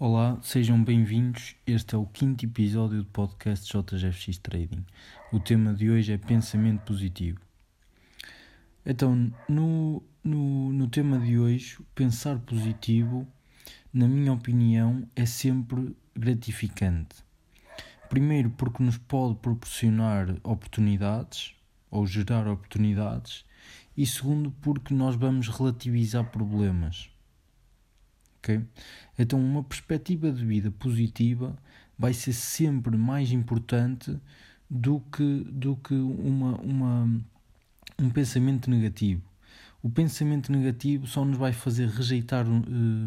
Olá, sejam bem-vindos. Este é o quinto episódio do podcast JGFX Trading. O tema de hoje é pensamento positivo. Então, no, no, no tema de hoje, pensar positivo, na minha opinião, é sempre gratificante. Primeiro, porque nos pode proporcionar oportunidades ou gerar oportunidades, e segundo, porque nós vamos relativizar problemas ok? Então, uma perspectiva de vida positiva vai ser sempre mais importante do que, do que uma, uma, um pensamento negativo. O pensamento negativo só nos vai fazer rejeitar uh,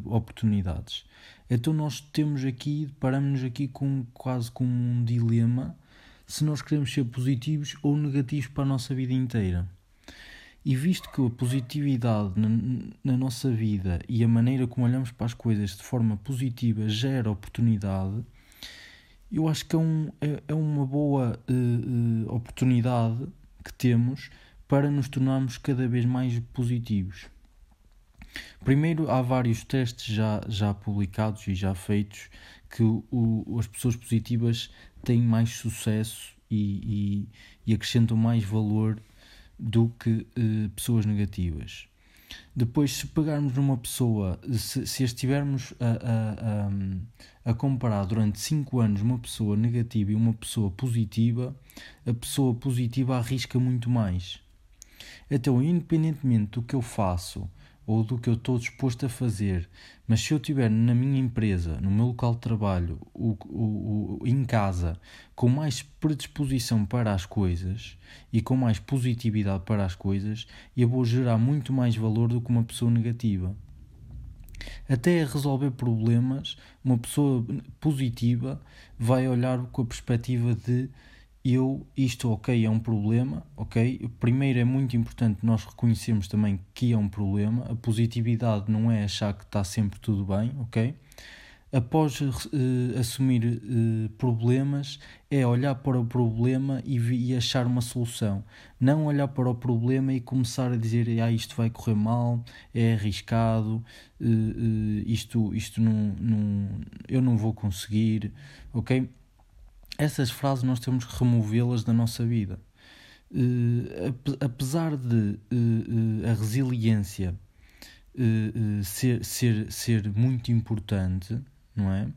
oportunidades. Então, nós temos aqui, paramos-nos aqui com quase como um dilema se nós queremos ser positivos ou negativos para a nossa vida inteira. E visto que a positividade na, nossa vida e a maneira como olhamos para as coisas de forma positiva gera oportunidade, eu acho que é, um, é, é uma boa uh, uh, oportunidade que temos para nos tornarmos cada vez mais positivos. Primeiro, há vários testes já, já publicados e já feitos que o, as pessoas positivas têm mais sucesso e, e, e acrescentam mais valor do que uh, pessoas negativas. Depois, se pegarmos numa pessoa, se, se estivermos a, a, a, a, comparar durante 5 anos uma pessoa negativa e uma pessoa positiva, a pessoa positiva arrisca muito mais. Então, independentemente do que eu faço, ou do que eu estou disposto a fazer, mas se eu estiver na minha empresa, no meu local de trabalho, o, o, o, em casa, com mais predisposição para as coisas e com mais positividade para as coisas, eu vou gerar muito mais valor do que uma pessoa negativa. Até a resolver problemas, uma pessoa positiva vai olhar com a perspectiva de eu, isto, ok, é um problema, ok? Primeiro é muito importante nós reconhecermos também que é um problema. A positividade não é achar que está sempre tudo bem, ok? Após uh, assumir uh, problemas, é olhar para o problema e, e, achar uma solução. Não olhar para o problema e começar a dizer ah, isto vai correr mal, é arriscado, uh, isto, isto não, não, eu não vou conseguir, ok? Essas frases nós temos que removê-las da nossa vida. Uh, apesar de uh, uh, a resiliência ser, ser, ser muito importante, não é?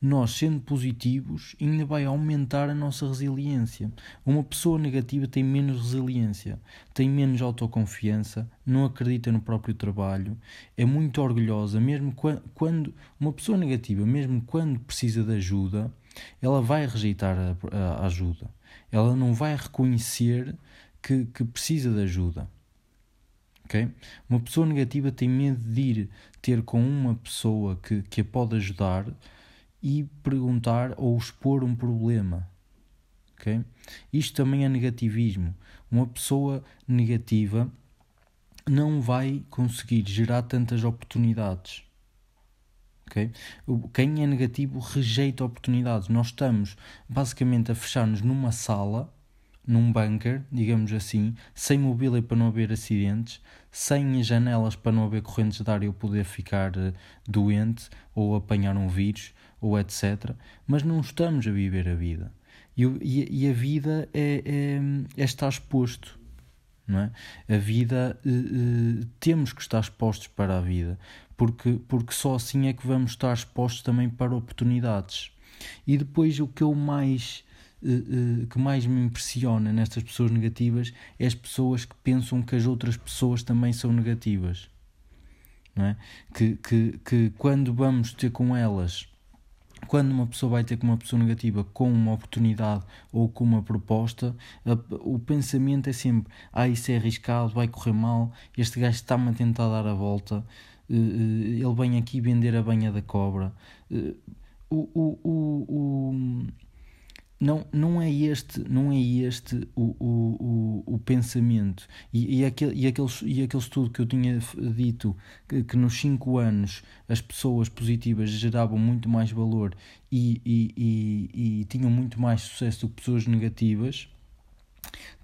Nós, sendo positivos, ainda vai aumentar a nossa resiliência. Uma pessoa negativa tem menos resiliência, tem menos autoconfiança, não acredita no próprio trabalho, é muito orgulhosa, mesmo quando uma pessoa negativa, mesmo quando precisa de ajuda, ela vai rejeitar a, a ajuda. Ela não vai reconhecer que, que precisa de ajuda. Okay? Uma pessoa negativa tem medo de ir ter com uma pessoa que, que a pode ajudar e perguntar ou expor um problema. Okay? Isto também é negativismo. Uma pessoa negativa não vai conseguir gerar tantas oportunidades. Okay? Quem é negativo rejeita oportunidades. Nós estamos basicamente a fechar-nos numa sala, num bunker, digamos assim, sem mobília para não haver acidentes, sem janelas para não haver correntes de ar e eu poder ficar uh, doente ou apanhar um vírus ou etc. Mas não estamos a viver a vida. E, e, e a vida é, é, é estar exposto é? A vida, uh, uh, temos que estar expostos para a vida, porque, porque só assim é que vamos estar expostos também para oportunidades. E depois o que eu mais uh, que mais me impressiona nestas pessoas negativas é as pessoas que pensam que as outras pessoas também são negativas. É? que, que, que quando vamos ter com elas quando uma pessoa vai ter com uma pessoa negativa com uma oportunidade ou com uma proposta, o pensamento é sempre: ah, isso é arriscado, vai correr mal, este gajo está-me a tentar dar a volta, eh, eh, ele vem aqui vender a banha da cobra. Eh, o, o, o, o não, não é este, não é este o, o, o, o pensamento. E, e, aquele, e, aquele, e aquele estudo que eu tinha dito que, que nos 5 anos as pessoas positivas geravam muito mais valor e, e, e, e tinham muito mais sucesso do que pessoas negativas.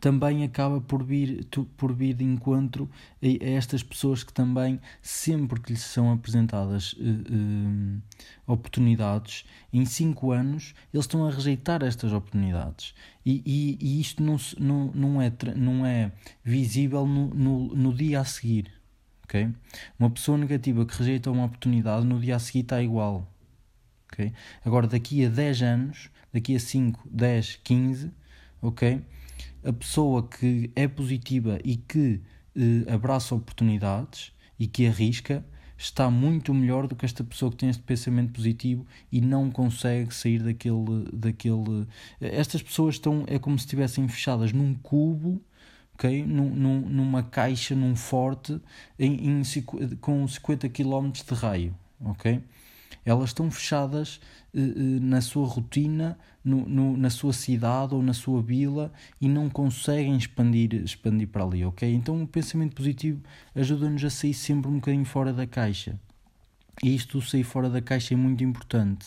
Também acaba por vir, por vir de encontro a, estas pessoas que também, sempre que lhes são apresentadas uh, uh, oportunidades, em 5 anos eles estão a rejeitar estas oportunidades. E, e, e isto não, não, não, é, não é visível no, no, no dia a seguir. Okay? Uma pessoa negativa que rejeita uma oportunidade, no dia a seguir está igual. Okay? Agora, daqui a 10 anos, daqui a 5, 10, 15, ok? A pessoa que é positiva e que eh, abraça oportunidades e que arrisca está muito melhor do que esta pessoa que tem este pensamento positivo e não consegue sair daquele daquele estas pessoas estão é como se estivessem fechadas num cubo ok? Num, num, numa caixa num forte em, em com 50 km de raio ok elas estão fechadas uh, uh, na sua rotina, no, no, na sua cidade ou na sua vila e não conseguem expandir, expandir para ali, ok? Então o pensamento positivo ajuda-nos a sair sempre um bocadinho fora da caixa. E isto, sair fora da caixa, é muito importante.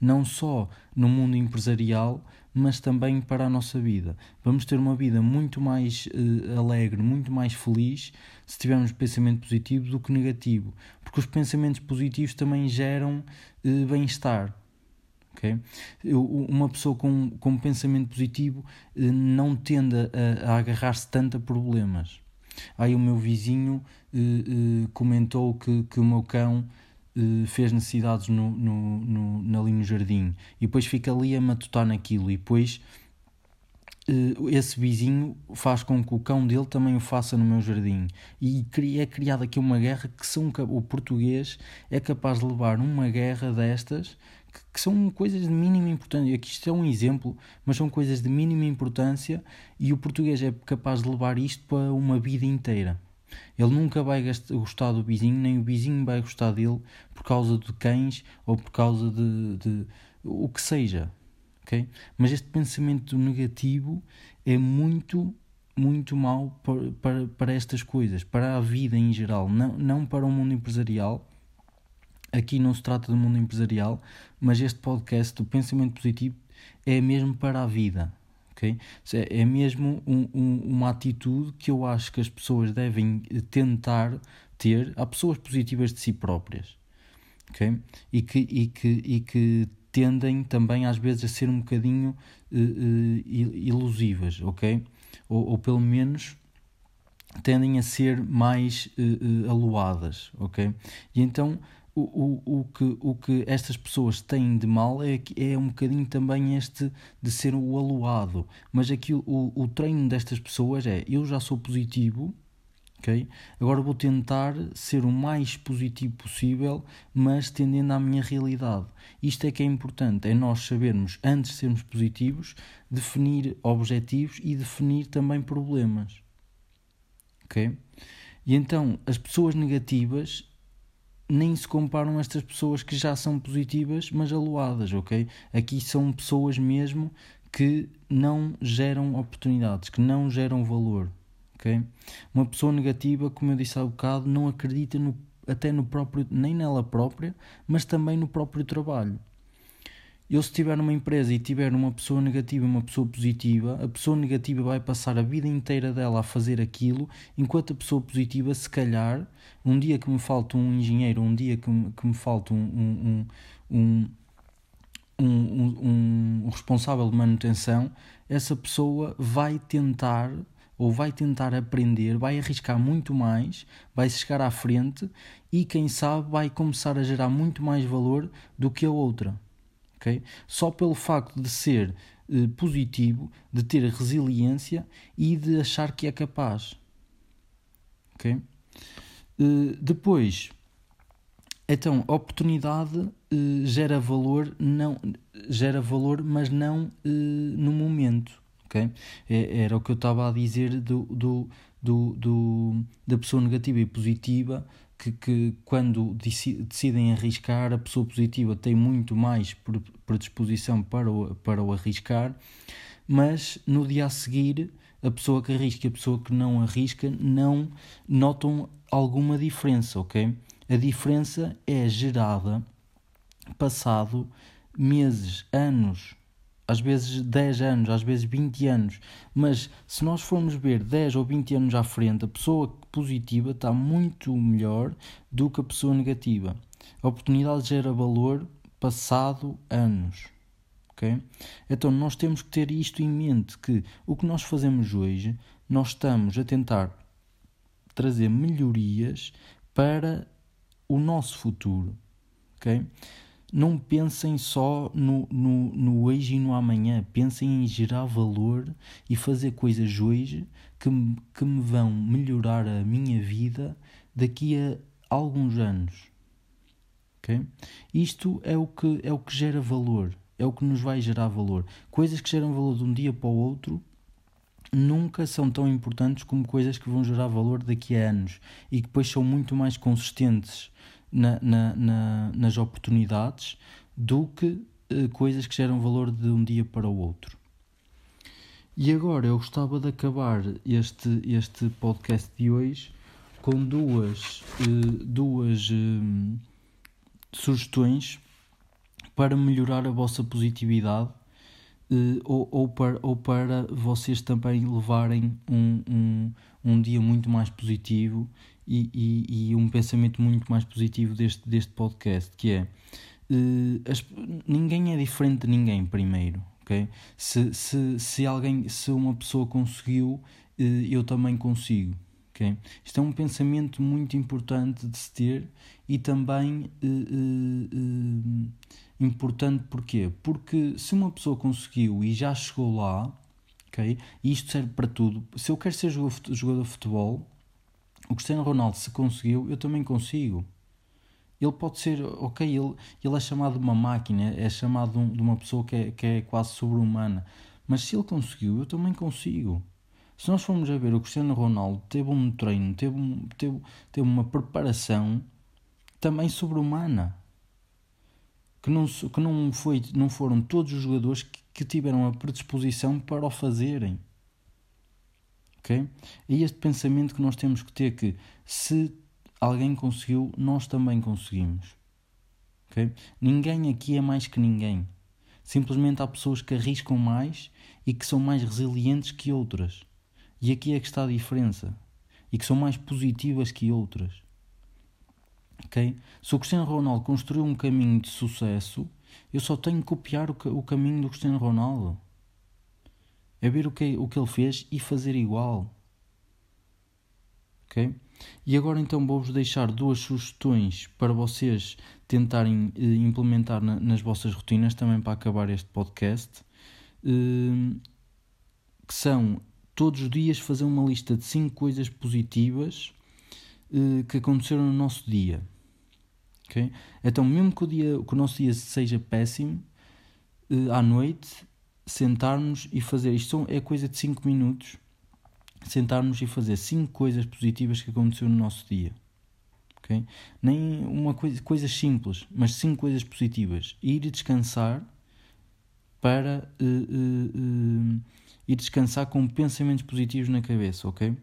Não só no mundo empresarial, mas também para a nossa vida. Vamos ter uma vida muito mais uh, alegre, muito mais feliz se tivermos pensamento positivo do que negativo, porque os pensamentos positivos também geram uh, bem-estar. Okay? Uma pessoa com, com pensamento positivo uh, não tende a, a agarrar-se tanto a problemas. Aí o meu vizinho comentou que, que o meu cão eh, fez necessidades no, no, no, ali no jardim. E depois fica ali a matutar naquilo. E depois uh, esse vizinho faz com que o cão dele também o faça no meu jardim. E é criada aqui uma guerra que são, o português é capaz de levar uma guerra destas que, que são coisas de mínima importância. Aqui isto é um exemplo mas são coisas de mínima importância e o português é capaz de levar isto para uma vida inteira ele nunca vai gostar do vizinho, nem o vizinho vai gostar dele por causa de cães ou por causa de, de o que seja. Okay? Mas este pensamento negativo é muito, muito mau para, para, para estas coisas, para a vida em geral, não, não para o mundo empresarial. Aqui não se trata do mundo empresarial, mas este podcast do pensamento positivo é mesmo para a vida ok? É mesmo um, um, uma atitude que eu acho que as pessoas devem tentar ter. Há pessoas positivas de si próprias, ok? E que, e que, e que tendem também às vezes a ser um bocadinho uh, uh, ilusivas, ok? Ou, ou pelo menos tendem a ser mais uh, aluadas, ok? E então o, o, o, que, o que estas pessoas têm de mal é, é um bocadinho também este de ser o aluado. Mas aqui o, o treino destas pessoas é: eu já sou positivo, ok? Agora vou tentar ser o mais positivo possível, mas tendendo à minha realidade. Isto é que é importante: é nós sabermos, antes de sermos positivos, definir objetivos e definir também problemas, ok? E então as pessoas negativas nem se comparam a estas pessoas que já são positivas, mas aluadas, ok? Aqui são pessoas mesmo que não geram oportunidades, que não geram valor, ok? Uma pessoa negativa, como eu disse há bocado, não acredita no, até no próprio, nem nela própria, mas também no próprio trabalho. Eu, se tiver numa empresa e tiver uma pessoa negativa e uma pessoa positiva, a pessoa negativa vai passar a vida inteira dela a fazer aquilo, enquanto a pessoa positiva, se calhar, um dia que me falta um engenheiro, um dia que me, que me falta um, um, um, um, um responsável de manutenção, essa pessoa vai tentar ou vai tentar aprender, vai arriscar muito mais, vai chegar à frente e, quem sabe, vai começar a gerar muito mais valor do que a outra ok? Só pelo facto de ser uh, positivo, de ter resiliência e de achar que é capaz, ok? Uh, depois, então, oportunidade uh, gera valor, não gera valor, mas não no momento, ok? É, era o que eu estava a dizer do, do, do, do, da pessoa negativa e positiva que, que quando decidem arriscar, a pessoa positiva tem muito mais predisposição para o, para o arriscar, mas no dia a seguir, a pessoa que arrisca e a pessoa que não arrisca não notam alguma diferença, ok? A diferença é gerada passado meses, anos às vezes 10 anos, às vezes 20 anos, mas se nós formos ver 10 ou 20 anos à frente, a pessoa positiva está muito melhor do que a pessoa negativa. A oportunidade gera valor passado anos. Okay? Então nós temos que ter isto em mente, que o que nós fazemos hoje, nós estamos a tentar trazer melhorias para o nosso futuro. Okay? Não pensem só no, no, no hoje e no amanhã, pensem em gerar valor e fazer coisas hoje que, que me vão melhorar a minha vida daqui a alguns anos. Okay? Isto é o, que, é o que gera valor, é o que nos vai gerar valor. Coisas que geram valor de um dia para o outro nunca são tão importantes como coisas que vão gerar valor daqui a anos e que depois são muito mais consistentes na, na, na, nas oportunidades do que uh, coisas que geram valor de um dia para o outro. E agora eu gostava de acabar este, este podcast de hoje com duas, uh, duas uh, sugestões para melhorar a vossa positividade ou, ou, para, ou para vocês também levarem um, um, um dia muito mais positivo e, e, e, um pensamento muito mais positivo deste, deste podcast, que é uh, as, ninguém é diferente de ninguém primeiro, ok? Se, se, se alguém, se uma pessoa conseguiu, uh, eu também consigo, ok? Isto é um pensamento muito importante de se ter e também uh, importante porquê? Porque se uma pessoa conseguiu e já chegou lá, ok? E isto serve para tudo. Se eu quero ser jogador de futebol o Cristiano Ronaldo, se conseguiu, eu também consigo. Ele pode ser, ok, ele, ele é chamado de uma máquina, é chamado de, um, uma pessoa que é, que é quase sobre-humana. Mas se ele conseguiu, eu também consigo. Se nós formos a ver, o Cristiano Ronaldo teve um treino, teve, um, teve, teve uma preparação também sobre-humana. Que, não, que não, foi, não foram todos os jogadores que, que tiveram a predisposição para o fazerem. Ok? É este pensamento que nós temos que ter que se alguém conseguiu, nós também conseguimos. Ninguém aqui é mais que ninguém. Simplesmente há pessoas que arriscam mais e que são mais resilientes que outras. E aqui é que está a diferença. E que são mais positivas que outras. Ok? Se o Cristiano Ronaldo construiu um caminho de sucesso, eu só tenho que copiar o, o caminho do Cristiano Ronaldo. É ver o que, o que ele fez e fazer igual. Ok? E agora então vou-vos deixar duas sugestões para vocês tentarem eh, implementar na, nas vossas rotinas também para acabar este podcast. Eh, que são todos os dias fazer uma lista de 5 coisas positivas eh, que aconteceram no nosso dia. Okay? Então, mesmo que o, dia, que o nosso dia seja péssimo, à noite sentarmos e fazer isto é coisa de 5 minutos sentarmos e fazer 5 coisas positivas que aconteceu no nosso dia ok? Nem uma coisa coisas simples mas 5 coisas positivas. Ir descansar para uh, uh, uh, ir descansar com pensamentos positivos na cabeça ok?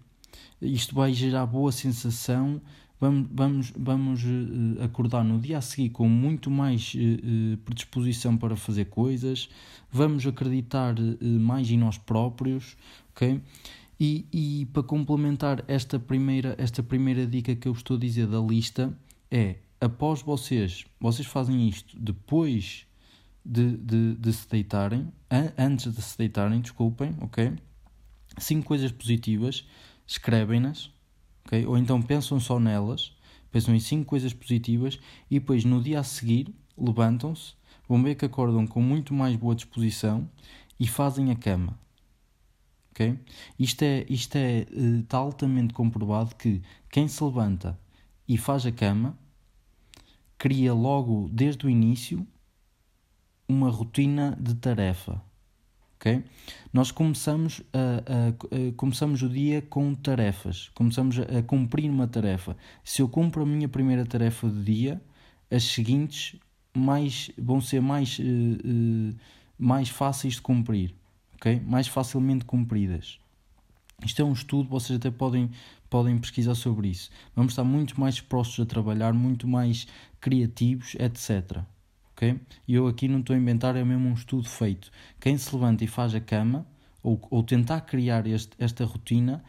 Isto vai gerar boa sensação vamos, vamos, vamos uh, acordar no dia a seguir com muito mais uh, predisposição para fazer coisas, vamos acreditar mais em nós próprios, ok? E, e para complementar esta primeira, esta primeira dica que eu estou a dizer da lista é após vocês, vocês fazem isto depois de, de, de se deitarem, antes de se deitarem, desculpem, ok? Cinco coisas positivas, escrevem-nas, okay? ou então pensam só nelas, pensam em cinco coisas positivas e depois no dia a seguir levantam-se, vão ver que acordam com muito mais boa disposição e fazem a cama. Okay? Isto é, isto é uh, está altamente comprovado que quem se levanta e faz a cama cria logo desde o início uma rotina de tarefa. Okay? Nós começamos, a, a, a, começamos o dia com tarefas, começamos a, cumprir uma tarefa. Se eu cumpro a minha primeira tarefa do dia, as seguintes mais, vão ser mais, uh, uh, mais fáceis de cumprir, okay? mais facilmente cumpridas. Isto é um estudo, vocês até podem, podem pesquisar sobre isso. Vamos estar muito mais dispostos a trabalhar, muito mais criativos, etc. ok? E eu aqui não estou a inventar, é mesmo um estudo feito. Quem se levanta e faz a cama, ou, ou tentar criar este, esta rotina,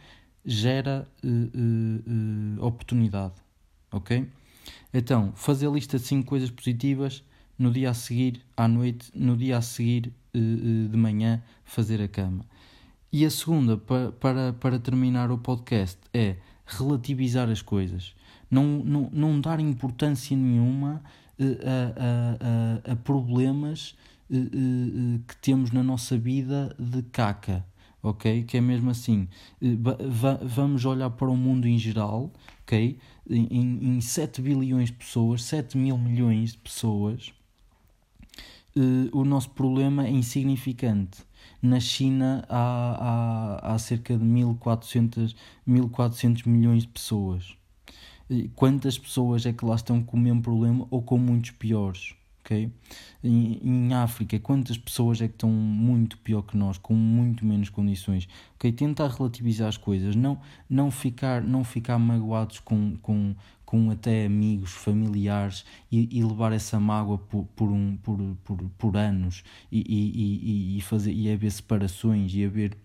gera uh, uh, uh, oportunidade, ok? Então, fazer lista de 5 coisas positivas, no dia a seguir, à noite, no dia a seguir, de manhã, fazer a cama. E a segunda, para, para, para terminar o podcast, é relativizar as coisas. Não, não, não dar importância nenhuma a, a, a, a problemas que temos na nossa vida de caca ok? Que é mesmo assim, vamos olhar para o mundo em geral, ok? Em, em 7 bilhões de pessoas, 7 mil milhões de pessoas, o nosso problema é insignificante. Na China há, há, há cerca de 1400, 1400 milhões de pessoas. Quantas pessoas é que lá estão com o mesmo problema ou com muitos piores? ok? Em, em, África, quantas pessoas é que estão muito pior que nós, com muito menos condições, ok? Tentar relativizar as coisas, não, não, ficar, não ficar magoados com, com, com até amigos, familiares e, e levar essa mágoa por, por, um, por, por, por anos e, e, e, fazer, e haver separações e haver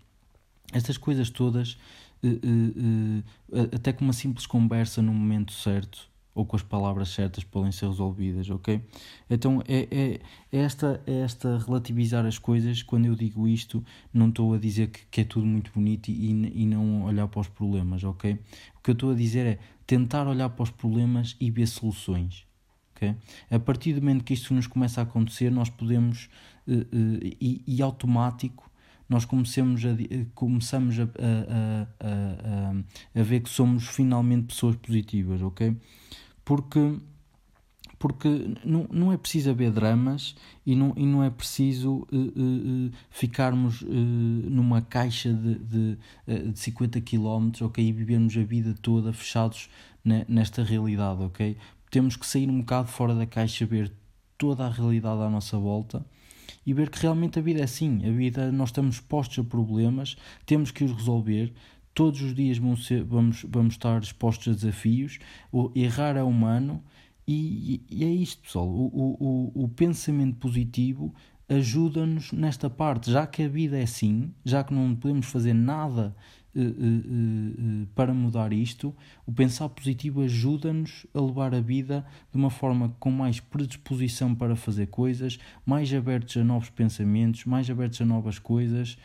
estas coisas todas. Uh, uh, uh, até com uma simples conversa no momento certo ou com as palavras certas podem ser resolvidas, ok? Então é, é, é, esta, é esta relativizar as coisas. Quando eu digo isto, não estou a dizer que, que é tudo muito bonito e, e não olhar para os problemas, ok? O que eu estou a dizer é tentar olhar para os problemas e ver soluções. ok? A partir do momento que isto nos começa a acontecer, nós podemos, e, e automático, nós começamos a, começamos a, a, a, a, ver que somos finalmente pessoas positivas, ok? porque porque não, não é preciso haver dramas e não, e não é preciso uh, uh, ficarmos uh, numa caixa de, de, de 50 km ok, e vivermos a vida toda fechados nesta realidade. ok Temos que sair um bocado fora da caixa, ver toda a realidade à nossa volta e ver que realmente a vida é assim. A vida, nós estamos expostos a problemas, temos que os resolver, todos os dias vamos, ser, vamos, vamos estar expostos a desafios, errar é humano e, e é isto, pessoal. O, o, o pensamento positivo ajuda-nos nesta parte, já que a vida é assim, já que não podemos fazer nada para mudar isto, o pensar positivo ajuda-nos a levar a vida de uma forma com mais predisposição para fazer coisas, mais abertos a novos pensamentos, mais abertos a novas coisas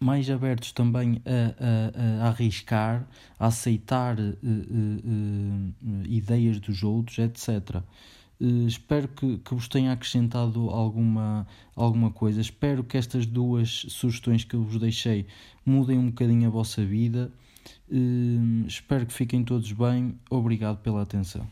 mais abertos também a, a, a arriscar, a aceitar uh, uh, uh, ideias dos outros, etc. espero que, que vos tenha acrescentado alguma, alguma coisa. Espero que estas duas sugestões que eu vos deixei mudem um bocadinho a vossa vida. espero que fiquem todos bem. Obrigado pela atenção.